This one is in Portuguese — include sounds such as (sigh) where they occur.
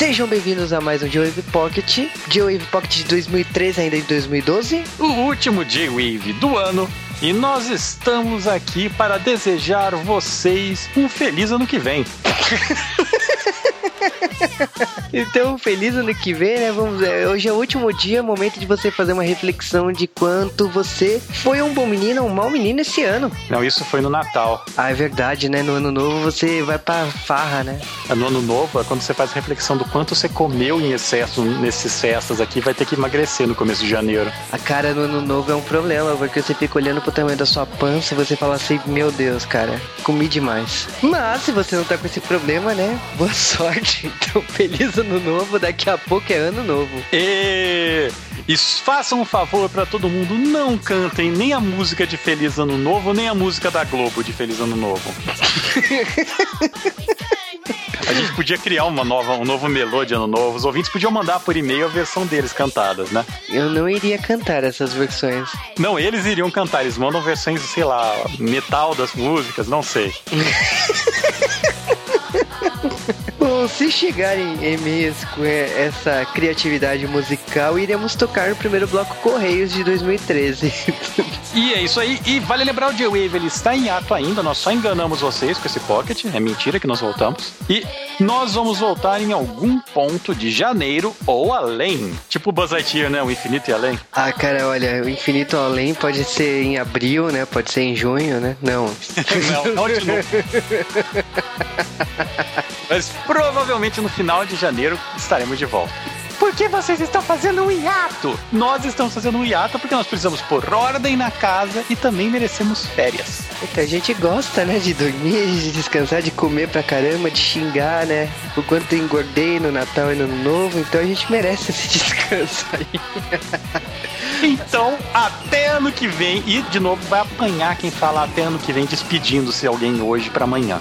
Sejam bem-vindos a mais um J-Wave Pocket. J-Wave Pocket de 2013, ainda em 2012. O último J-Wave do ano. E nós estamos aqui para desejar vocês um feliz ano que vem. (laughs) então, feliz ano que vem, né? Vamos, é, hoje é o último dia, momento de você fazer uma reflexão de quanto você foi um bom menino ou um mau menino esse ano. Não, isso foi no Natal. Ah, é verdade, né? No ano novo você vai pra farra, né? É, no ano novo é quando você faz a reflexão do quanto você comeu em excesso nesses festas aqui, vai ter que emagrecer no começo de janeiro. A cara no ano novo é um problema, porque você fica olhando pro tamanho da sua pança e você fala assim, meu Deus, cara, comi demais. Mas se você não tá com esse problema, né? Boa sorte. (laughs) Então, feliz ano novo, daqui a pouco é ano novo. E, e façam um favor para todo mundo, não cantem nem a música de Feliz Ano Novo, nem a música da Globo de Feliz Ano Novo. A gente podia criar uma nova, um novo melô de ano novo. Os ouvintes podiam mandar por e-mail a versão deles cantadas, né? Eu não iria cantar essas versões. Não, eles iriam cantar. Eles mandam versões, sei lá, metal das músicas, não sei. (laughs) Bom, se chegarem e-mails com essa criatividade musical, iremos tocar no primeiro bloco Correios de 2013. (laughs) E é isso aí. E vale lembrar o J-Wave, ele está em ato ainda. Nós só enganamos vocês com esse pocket. É mentira que nós voltamos. E nós vamos voltar em algum ponto de janeiro ou além. Tipo Buzz Lightyear, né? O infinito e além. Ah, cara, olha, o infinito além pode ser em abril, né? Pode ser em junho, né? Não. não, não de novo. (laughs) Mas provavelmente no final de janeiro estaremos de volta. Por que vocês estão fazendo um hiato? Nós estamos fazendo um hiato porque nós precisamos pôr ordem na casa e também merecemos férias. Então a gente gosta, né, de dormir, de descansar, de comer pra caramba, de xingar, né? O quanto eu engordei no Natal e no Ano Novo, então a gente merece esse (laughs) descanso aí. Então, até ano que vem, e de novo vai apanhar quem fala até ano que vem, despedindo-se alguém hoje para amanhã.